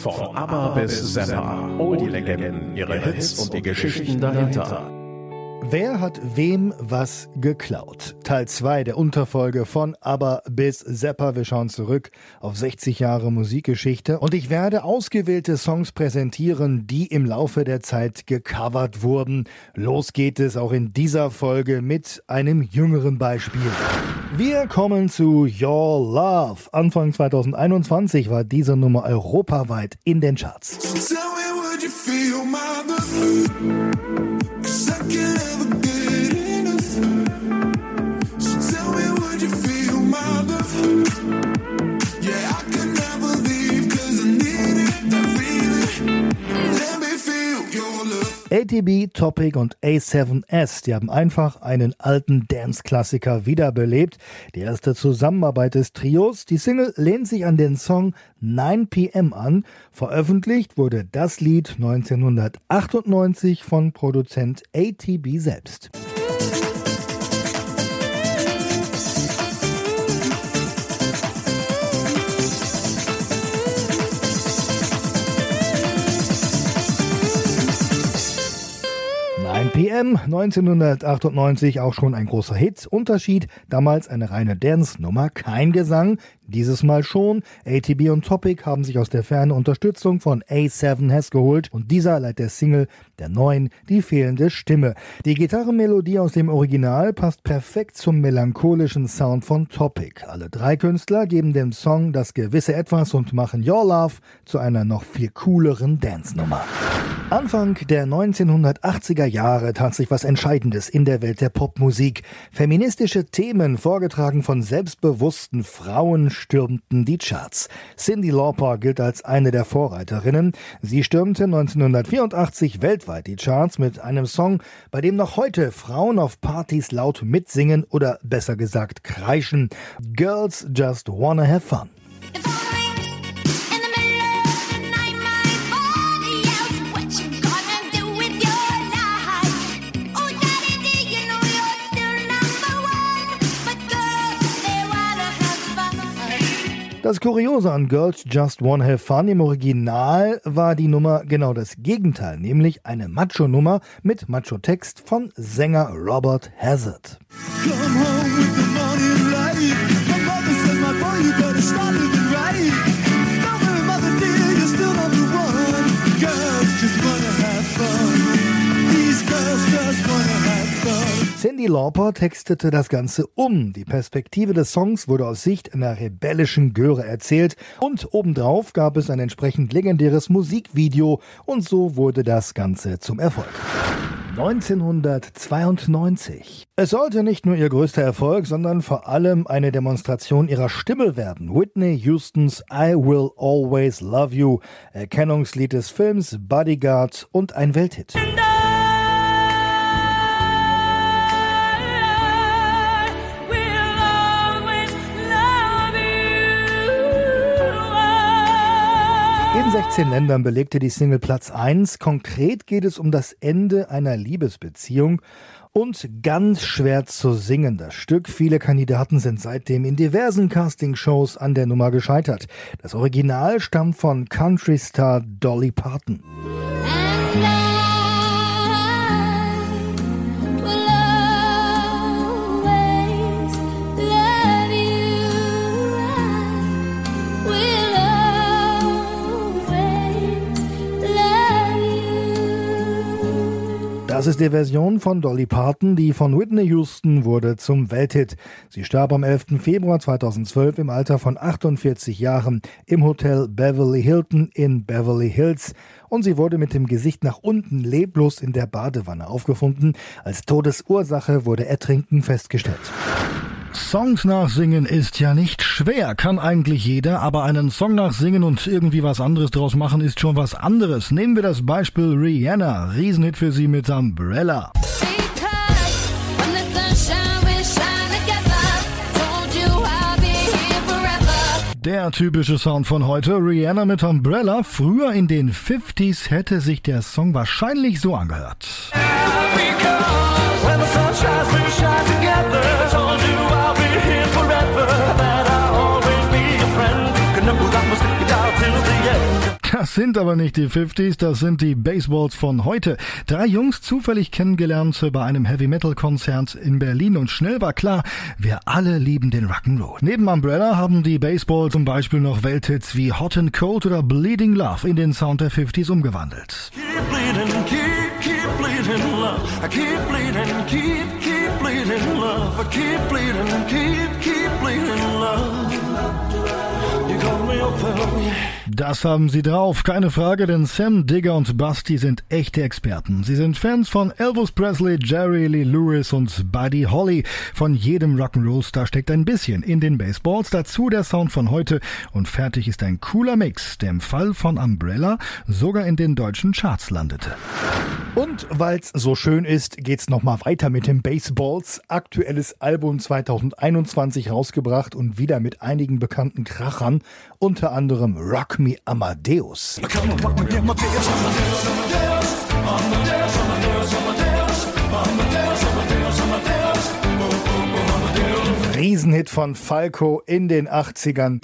Von ABBA bis Zappa, all die Legenden, ihre Hits und die Geschichten dahinter. Wer hat wem was geklaut? Teil 2 der Unterfolge von Aber bis Zappa. Wir schauen zurück auf 60 Jahre Musikgeschichte und ich werde ausgewählte Songs präsentieren, die im Laufe der Zeit gecovert wurden. Los geht es auch in dieser Folge mit einem jüngeren Beispiel. Wir kommen zu Your Love. Anfang 2021 war diese Nummer europaweit in den Charts. So ATB, Topic und A7S, die haben einfach einen alten Dance-Klassiker wiederbelebt. Die erste Zusammenarbeit des Trios. Die Single lehnt sich an den Song 9 PM an. Veröffentlicht wurde das Lied 1998 von Produzent ATB selbst. 9 PM 1998 auch schon ein großer Hit. Unterschied damals eine reine Dance-Nummer, kein Gesang, dieses Mal schon. ATB und Topic haben sich aus der Ferne Unterstützung von A7 Hess geholt und dieser leiht der Single der neuen die fehlende Stimme. Die Gitarrenmelodie aus dem Original passt perfekt zum melancholischen Sound von Topic. Alle drei Künstler geben dem Song das gewisse Etwas und machen Your Love zu einer noch viel cooleren Dance-Nummer. Anfang der 1980er Jahre tat sich was Entscheidendes in der Welt der Popmusik. Feministische Themen, vorgetragen von selbstbewussten Frauen, stürmten die Charts. Cindy Lauper gilt als eine der Vorreiterinnen. Sie stürmte 1984 weltweit die Charts mit einem Song, bei dem noch heute Frauen auf Partys laut mitsingen oder besser gesagt kreischen. Girls just wanna have fun. Das Kuriose an Girls Just Wanna Have Fun im Original war die Nummer genau das Gegenteil, nämlich eine Macho-Nummer mit Macho-Text von Sänger Robert Hazard. Cindy Lauper textete das Ganze um. Die Perspektive des Songs wurde aus Sicht einer rebellischen Göre erzählt und obendrauf gab es ein entsprechend legendäres Musikvideo und so wurde das Ganze zum Erfolg. 1992. Es sollte nicht nur ihr größter Erfolg, sondern vor allem eine Demonstration ihrer Stimme werden. Whitney Houstons I Will Always Love You, Erkennungslied des Films Bodyguard und ein Welthit. In 16 Ländern belegte die Single Platz 1. Konkret geht es um das Ende einer Liebesbeziehung und ganz schwer zu singen das Stück. Viele Kandidaten sind seitdem in diversen Castingshows an der Nummer gescheitert. Das Original stammt von Country-Star Dolly Parton. Das ist die Version von Dolly Parton, die von Whitney Houston wurde zum Welthit. Sie starb am 11. Februar 2012 im Alter von 48 Jahren im Hotel Beverly Hilton in Beverly Hills und sie wurde mit dem Gesicht nach unten leblos in der Badewanne aufgefunden. Als Todesursache wurde Ertrinken festgestellt. Songs nachsingen ist ja nicht schwer, kann eigentlich jeder, aber einen Song nachsingen und irgendwie was anderes draus machen ist schon was anderes. Nehmen wir das Beispiel Rihanna, Riesenhit für sie mit Umbrella. Der typische Sound von heute, Rihanna mit Umbrella. Früher in den 50s hätte sich der Song wahrscheinlich so angehört. Das sind aber nicht die 50s, das sind die Baseballs von heute. Drei Jungs zufällig kennengelernt bei einem Heavy Metal Konzert in Berlin und schnell war klar, wir alle lieben den Rock'n'Roll. Neben Umbrella haben die Baseballs zum Beispiel noch Welthits wie Hot and Cold oder Bleeding Love in den Sound der 50s umgewandelt. Keep keep, bleeding love. I keep bleeding, keep, keep bleeding love. I keep bleeding, keep, keep bleeding love. You got me open. Das haben sie drauf, keine Frage, denn Sam Digger und Basti sind echte Experten. Sie sind Fans von Elvis Presley, Jerry Lee Lewis und Buddy Holly. Von jedem Rock'n'Roll-Star steckt ein bisschen in den Baseballs, dazu der Sound von heute und fertig ist ein cooler Mix, der im Fall von Umbrella sogar in den deutschen Charts landete. Und weil's so schön ist, geht's nochmal weiter mit den Baseballs. Aktuelles Album 2021 rausgebracht und wieder mit einigen bekannten Krachern, unter anderem Rock Me Amadeus. Riesenhit von Falco in den 80ern.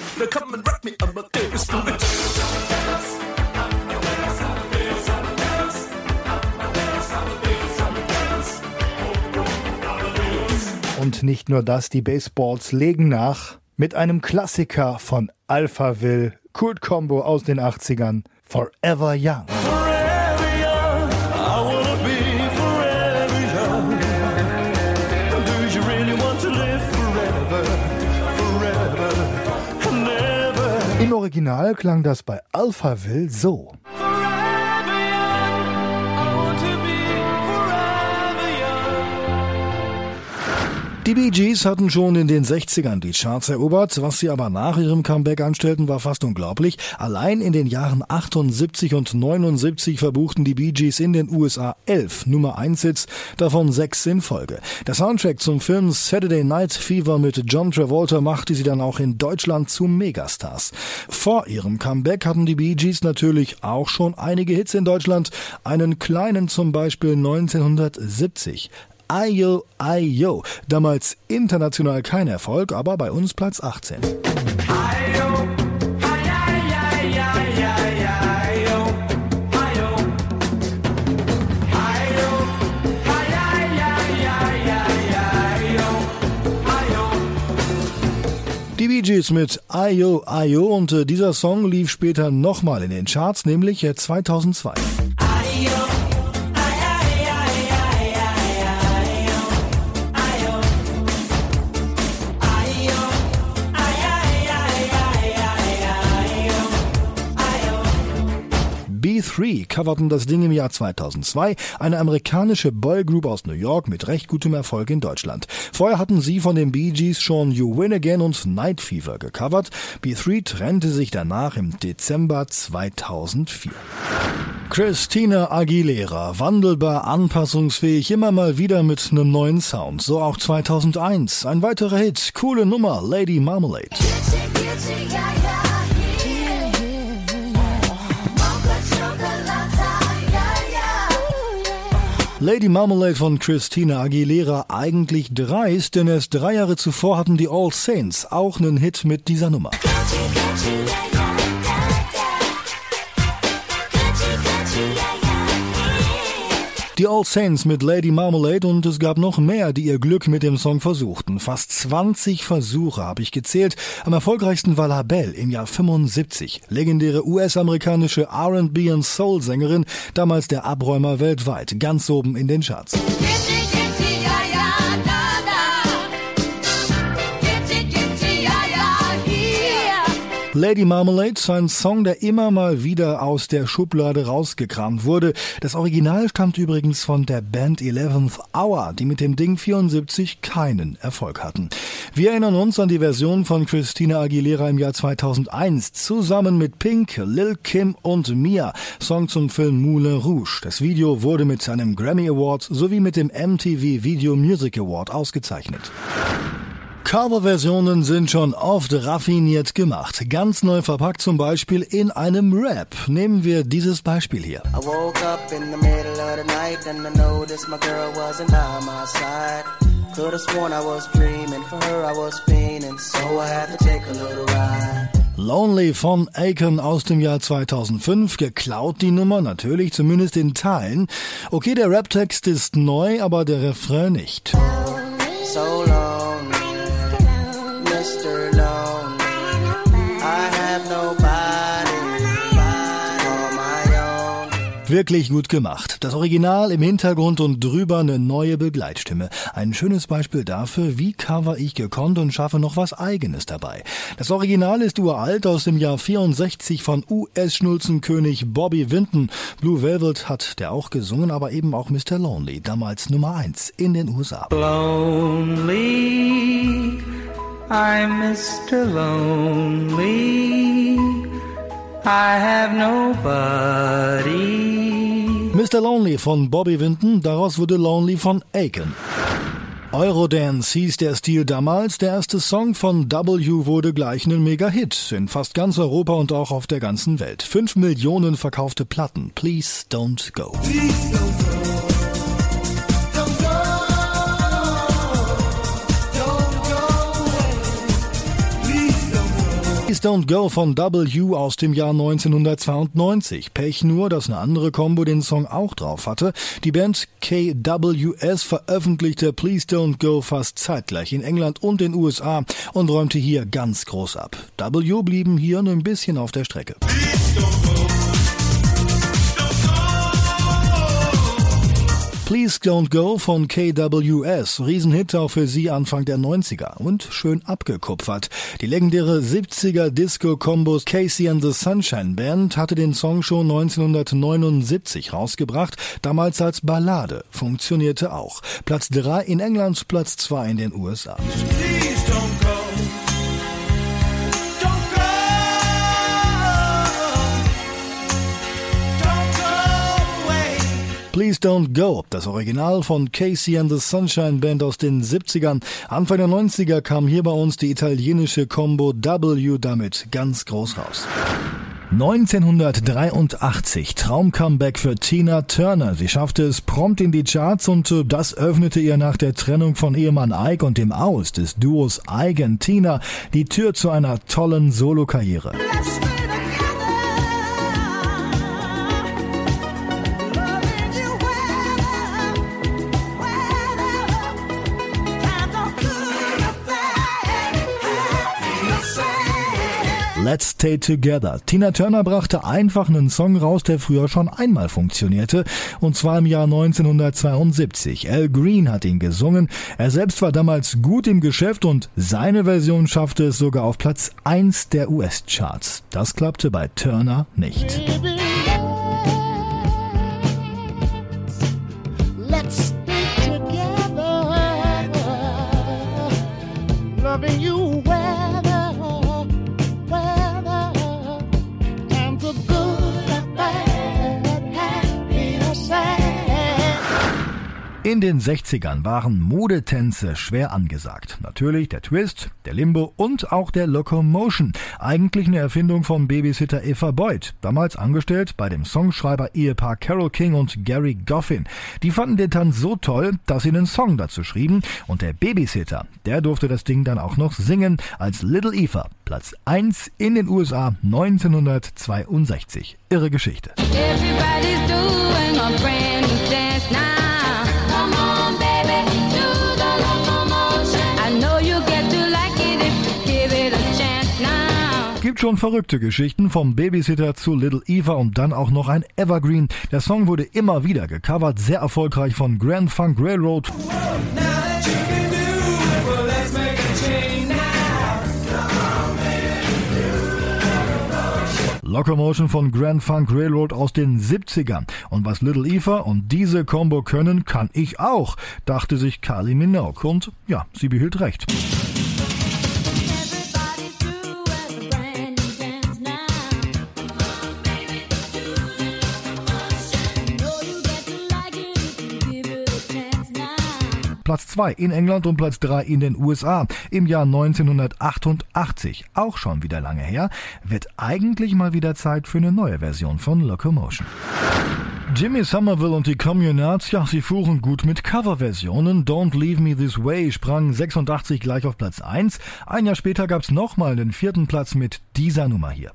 Und nicht nur das, die Baseballs legen nach mit einem Klassiker von Alpha Will, Kult Combo aus den 80ern, Forever Young. Im Original klang das bei Alphaville so. Die Bee Gees hatten schon in den 60ern die Charts erobert, was sie aber nach ihrem Comeback anstellten, war fast unglaublich. Allein in den Jahren 78 und 79 verbuchten die Bee Gees in den USA elf Nummer 1 Hits, davon sechs in Folge. Der Soundtrack zum Film Saturday Night Fever mit John Travolta machte sie dann auch in Deutschland zu Megastars. Vor ihrem Comeback hatten die Bee Gees natürlich auch schon einige Hits in Deutschland, einen kleinen zum Beispiel 1970. Ayo Ayo. Damals international kein Erfolg, aber bei uns Platz 18. Ayo. Die Bee Gees mit Ayo Ayo und äh, dieser Song lief später nochmal in den Charts, nämlich 2002. Ayo. B3 coverten das Ding im Jahr 2002, eine amerikanische Boygroup aus New York mit recht gutem Erfolg in Deutschland. Vorher hatten sie von den Bee Gees schon You Win Again und Night Fever gecovert. B3 trennte sich danach im Dezember 2004. Christina Aguilera, wandelbar, anpassungsfähig, immer mal wieder mit einem neuen Sound. So auch 2001. Ein weiterer Hit, coole Nummer, Lady Marmalade. Lady Marmalade von Christina Aguilera eigentlich dreist, denn erst drei Jahre zuvor hatten die All Saints auch einen Hit mit dieser Nummer. Die All Saints mit Lady Marmalade und es gab noch mehr, die ihr Glück mit dem Song versuchten. Fast 20 Versuche habe ich gezählt. Am erfolgreichsten war La Belle im Jahr 75. Legendäre US-amerikanische R&B und Soul-Sängerin, damals der Abräumer weltweit, ganz oben in den Charts. Lady Marmalade, ein Song, der immer mal wieder aus der Schublade rausgekramt wurde. Das Original stammt übrigens von der Band 11th Hour, die mit dem Ding 74 keinen Erfolg hatten. Wir erinnern uns an die Version von Christina Aguilera im Jahr 2001 zusammen mit Pink, Lil Kim und Mia, Song zum Film Moulin Rouge. Das Video wurde mit einem Grammy Award sowie mit dem MTV Video Music Award ausgezeichnet. Coverversionen sind schon oft raffiniert gemacht, ganz neu verpackt zum Beispiel in einem Rap. Nehmen wir dieses Beispiel hier. Lonely von Aiken aus dem Jahr 2005, geklaut die Nummer, natürlich, zumindest in Teilen. Okay, der Raptext ist neu, aber der Refrain nicht. So Wirklich gut gemacht. Das Original im Hintergrund und drüber eine neue Begleitstimme. Ein schönes Beispiel dafür, wie cover ich gekonnt und schaffe noch was eigenes dabei. Das Original ist uralt aus dem Jahr 64 von US-Schnulzenkönig Bobby Vinton. Blue Velvet hat der auch gesungen, aber eben auch Mr. Lonely, damals Nummer 1 in den USA. Lonely, I'm Mr. Lonely. I have nobody. Mr. Lonely von Bobby Vinton, daraus wurde Lonely von Aiken. Eurodance hieß der Stil damals, der erste Song von W wurde gleich ein Mega-Hit in fast ganz Europa und auch auf der ganzen Welt. Fünf Millionen verkaufte Platten. Please don't go. Please don't go. Please Don't Go von W aus dem Jahr 1992. Pech nur, dass eine andere Combo den Song auch drauf hatte. Die Band KWS veröffentlichte Please Don't Go fast zeitgleich in England und den USA und räumte hier ganz groß ab. W blieben hier ein bisschen auf der Strecke. Please Don't Go von KWS, Riesenhit auch für sie Anfang der 90er und schön abgekupfert. Die legendäre 70er Disco-Kombos Casey and the Sunshine Band hatte den Song schon 1979 rausgebracht, damals als Ballade, funktionierte auch. Platz 3 in England, Platz 2 in den USA. Please don't go. Please Don't Go, das Original von Casey and the Sunshine Band aus den 70ern. Anfang der 90er kam hier bei uns die italienische Combo W damit ganz groß raus. 1983 Traumcomeback für Tina Turner. Sie schaffte es prompt in die Charts und äh, das öffnete ihr nach der Trennung von Ehemann Ike und dem Aus des Duos Ike und Tina die Tür zu einer tollen Solokarriere. Let's Stay Together. Tina Turner brachte einfach einen Song raus, der früher schon einmal funktionierte, und zwar im Jahr 1972. Al Green hat ihn gesungen. Er selbst war damals gut im Geschäft und seine Version schaffte es sogar auf Platz 1 der US-Charts. Das klappte bei Turner nicht. Let's In den 60ern waren Modetänze schwer angesagt. Natürlich der Twist, der Limbo und auch der Locomotion. Eigentlich eine Erfindung von Babysitter Eva Boyd, damals angestellt bei dem Songschreiber Ehepaar Carol King und Gary Goffin. Die fanden den Tanz so toll, dass sie einen Song dazu schrieben und der Babysitter, der durfte das Ding dann auch noch singen als Little Eva. Platz 1 in den USA 1962. Irre Geschichte. Everybody's doing a brand new dance now. Gibt schon verrückte Geschichten vom Babysitter zu Little Eva und dann auch noch ein Evergreen. Der Song wurde immer wieder gecovert, sehr erfolgreich von Grand Funk Railroad. Locomotion von Grand Funk Railroad aus den 70ern. Und was Little Eva und diese Combo können, kann ich auch, dachte sich Carly Minogue. Und ja, sie behielt recht. Platz 2 in England und Platz 3 in den USA im Jahr 1988. Auch schon wieder lange her, wird eigentlich mal wieder Zeit für eine neue Version von Locomotion. Jimmy Somerville und die Communards, ja, sie fuhren gut mit Coverversionen. Don't Leave Me This Way sprang 86 gleich auf Platz 1. Ein Jahr später gab's nochmal den vierten Platz mit dieser Nummer hier.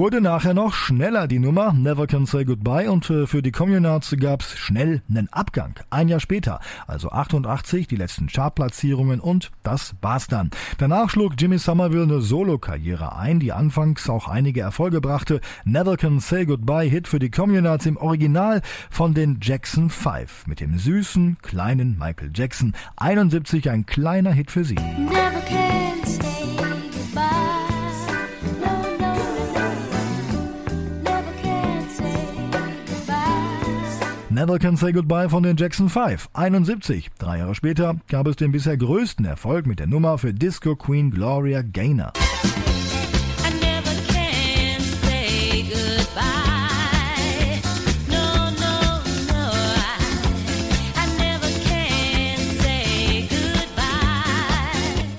Wurde nachher noch schneller die Nummer Never Can Say Goodbye und äh, für die Communards gab's schnell einen Abgang. Ein Jahr später, also 88, die letzten Chartplatzierungen und das war's dann. Danach schlug Jimmy Somerville eine Solo-Karriere ein, die anfangs auch einige Erfolge brachte. Never Can Say Goodbye Hit für die Communards im Original von den Jackson 5 mit dem süßen, kleinen Michael Jackson. 71 ein kleiner Hit für sie. Never can Never Can Say Goodbye von den Jackson 5, 71. Drei Jahre später gab es den bisher größten Erfolg mit der Nummer für Disco Queen Gloria Gaynor.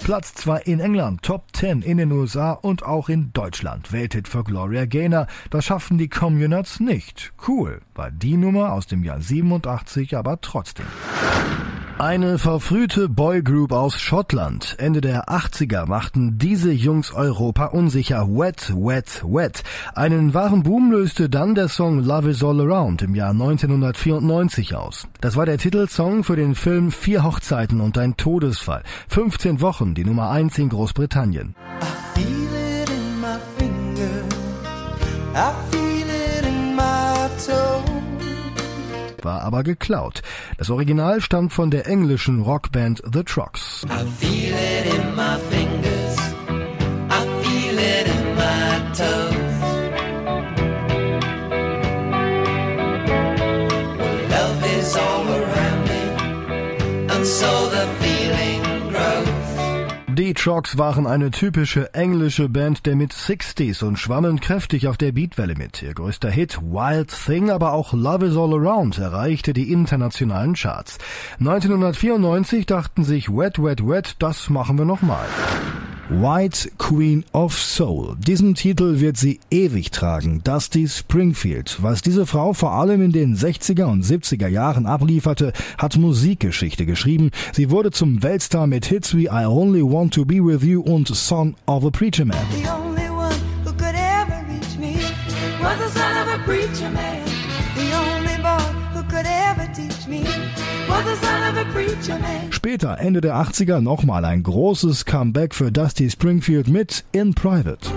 Platz 2 in England, Top 10 in den USA und auch in Deutschland. Welthit für Gloria Gaynor. Das schaffen die Communards nicht. Cool. War die Nummer aus dem Jahr 87 aber trotzdem. Eine verfrühte Boygroup aus Schottland. Ende der 80er machten diese Jungs Europa unsicher. Wet, wet, wet. Einen wahren Boom löste dann der Song Love is All Around im Jahr 1994 aus. Das war der Titelsong für den Film Vier Hochzeiten und ein Todesfall. 15 Wochen die Nummer 1 in Großbritannien. I war aber geklaut. Das Original stammt von der englischen Rockband The Trucks. so the die Trucks waren eine typische englische Band der mit 60s und schwammen kräftig auf der Beatwelle mit. Ihr größter Hit Wild Thing, aber auch Love is All Around erreichte die internationalen Charts. 1994 dachten sich Wet Wet Wet, das machen wir nochmal. White Queen of Soul. Diesen Titel wird sie ewig tragen. Dusty Springfield. Was diese Frau vor allem in den 60er und 70er Jahren ablieferte, hat Musikgeschichte geschrieben. Sie wurde zum Weltstar mit Hits wie I Only Want to Be With You und Son of a Preacher Man. Später, Ende der 80er, nochmal ein großes Comeback für Dusty Springfield mit In Private.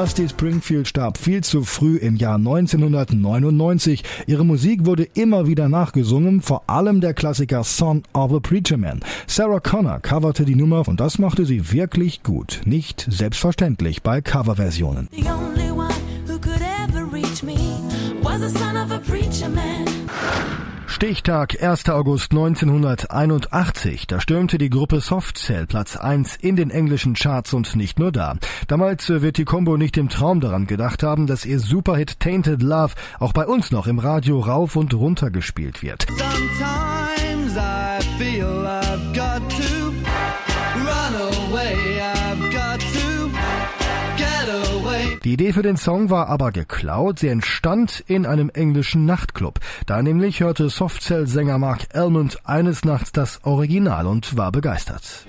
Dusty Springfield starb viel zu früh im Jahr 1999. Ihre Musik wurde immer wieder nachgesungen, vor allem der Klassiker Son of a Preacher Man. Sarah Connor coverte die Nummer und das machte sie wirklich gut. Nicht selbstverständlich bei Coverversionen. Stichtag 1. August 1981. Da stürmte die Gruppe Softcell Platz 1 in den englischen Charts und nicht nur da. Damals wird die Combo nicht im Traum daran gedacht haben, dass ihr Superhit Tainted Love auch bei uns noch im Radio rauf und runter gespielt wird. Sometimes I feel I've got to die Idee für den Song war aber geklaut. Sie entstand in einem englischen Nachtclub. Da nämlich hörte Softcell-Sänger Mark Elmond eines Nachts das Original und war begeistert.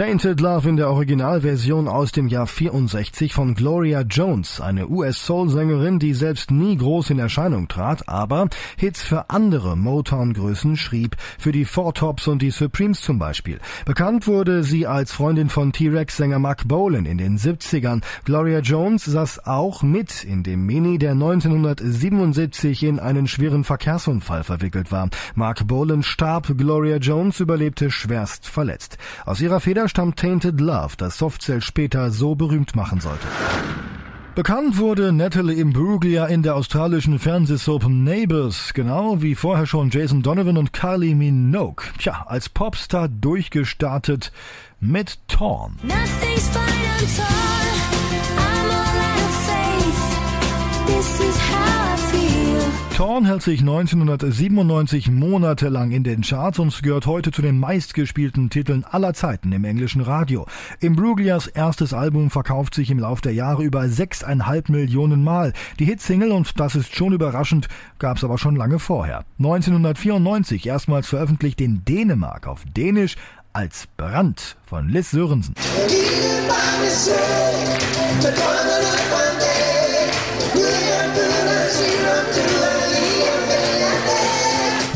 Tainted Love in der Originalversion aus dem Jahr 64 von Gloria Jones, eine US-Soul-Sängerin, die selbst nie groß in Erscheinung trat, aber Hits für andere Motown-Größen schrieb, für die Four Tops und die Supremes zum Beispiel. Bekannt wurde sie als Freundin von T-Rex-Sänger Mark Bolan in den 70ern. Gloria Jones saß auch mit in dem Mini, der 1977 in einen schweren Verkehrsunfall verwickelt war. Mark Bolan starb, Gloria Jones überlebte schwerst verletzt. Aus ihrer Feder stammt Tainted Love, das Softcell später so berühmt machen sollte. Bekannt wurde Natalie Imbruglia in der australischen Fernsehsoap Neighbours, genau wie vorher schon Jason Donovan und Kylie Minogue. Tja, als Popstar durchgestartet mit Torn. Nothing's fine, Torn hält sich 1997 monatelang in den Charts und gehört heute zu den meistgespielten Titeln aller Zeiten im englischen Radio. Imbruglias erstes Album verkauft sich im Lauf der Jahre über 6,5 Millionen Mal. Die Hitsingle, und das ist schon überraschend, gab es aber schon lange vorher. 1994 erstmals veröffentlicht in Dänemark auf Dänisch als Brand von Liz Sörensen.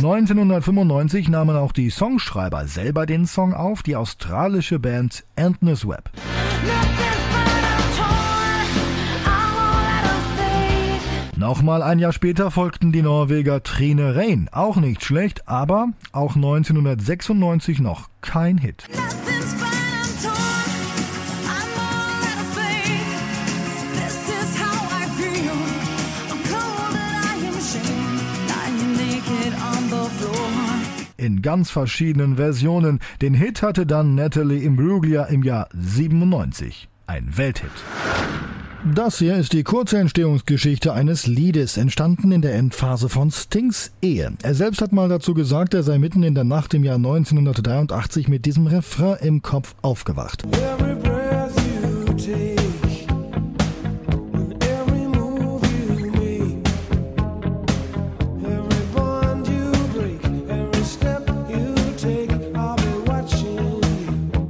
1995 nahmen auch die Songschreiber selber den Song auf, die australische Band Endless Web. Nochmal ein Jahr später folgten die Norweger Trine Rein. Auch nicht schlecht, aber auch 1996 noch kein Hit. 'Floor ganz verschiedenen Versionen. Den Hit hatte dann Natalie Imbruglia im Jahr 97. Ein Welthit. Das hier ist die kurze Entstehungsgeschichte eines Liedes, entstanden in der Endphase von Stings Ehe. Er selbst hat mal dazu gesagt, er sei mitten in der Nacht im Jahr 1983 mit diesem Refrain im Kopf aufgewacht. Every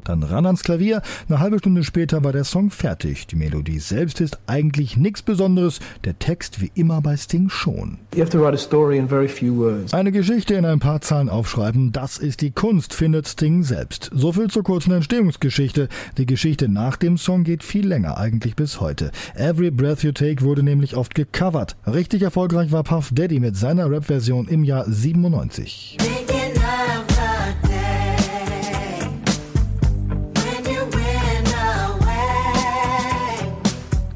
'Dann ran ans Klavier. Eine halbe Stunde später war der Song fertig. Die Melodie selbst ist eigentlich nichts Besonderes, der Text wie immer bei Sting schon. Eine Geschichte in ein paar Zahlen aufschreiben, das ist die Kunst, findet Sting selbst. So viel zur kurzen Entstehungsgeschichte. Die Geschichte nach dem Song geht viel länger, eigentlich bis heute. Every Breath You Take wurde nämlich oft gecovert. Richtig erfolgreich war Puff Daddy mit seiner Rap-Version im Jahr 97.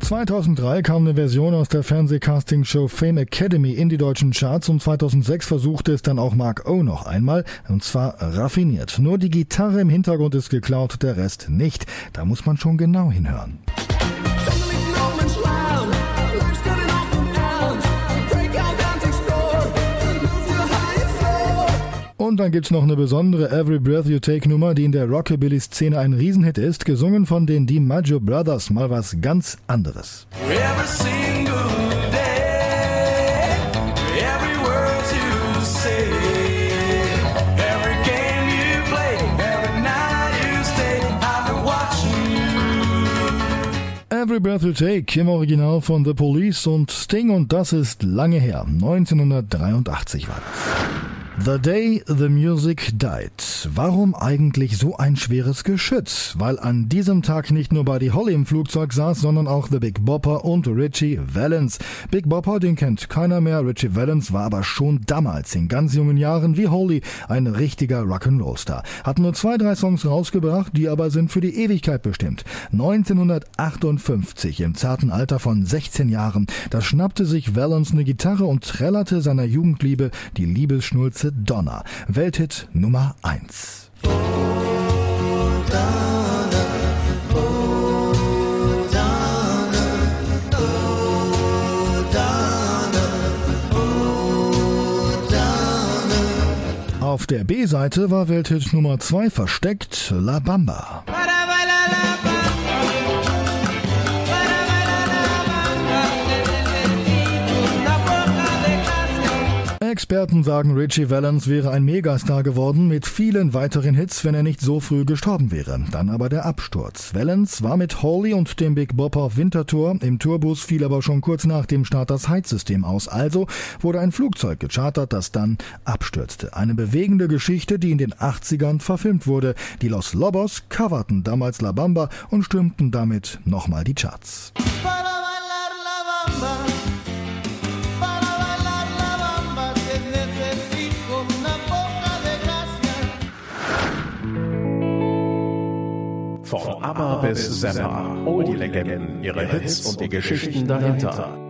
2003 kam eine Version aus der Fernsehcasting-Show Fame Academy in die deutschen Charts und 2006 versuchte es dann auch Mark O noch einmal, und zwar raffiniert. Nur die Gitarre im Hintergrund ist geklaut, der Rest nicht. Da muss man schon genau hinhören. Und dann gibt's noch eine besondere Every Breath You Take Nummer, die in der Rockabilly-Szene ein Riesenhit ist, gesungen von den DiMaggio Brothers, mal was ganz anderes. Every Breath You Take im Original von The Police und Sting und das ist lange her. 1983 war das. The Day the Music Died. Warum eigentlich so ein schweres Geschütz? Weil an diesem Tag nicht nur Buddy Holly im Flugzeug saß, sondern auch The Big Bopper und Richie Valens. Big Bopper, den kennt keiner mehr. Richie Valens war aber schon damals in ganz jungen Jahren wie Holly ein richtiger Rock'n'Roll-Star. Hat nur zwei, drei Songs rausgebracht, die aber sind für die Ewigkeit bestimmt. 1958, im zarten Alter von 16 Jahren, da schnappte sich Valens eine Gitarre und trällerte seiner Jugendliebe die Liebesschnulze Ballade Donna, Welthit Nummer 1. Auf der B-Seite war Welthit Nummer 2 versteckt La Bamba. Experten sagen, Richie Valens wäre ein Megastar geworden mit vielen weiteren Hits, wenn er nicht so früh gestorben wäre. Dann aber der Absturz. Valens war mit Holly und dem Big Bop auf Wintertour. Im Tourbus fiel aber schon kurz nach dem Start das Heizsystem aus. Also wurde ein Flugzeug gechartert, das dann abstürzte. Eine bewegende Geschichte, die in den 80ern verfilmt wurde. Die Los Lobos coverten damals La Bamba und stürmten damit nochmal die Charts. Von ABBA bis Zappa, all die Legenden, ihre Hits und die Geschichten dahinter.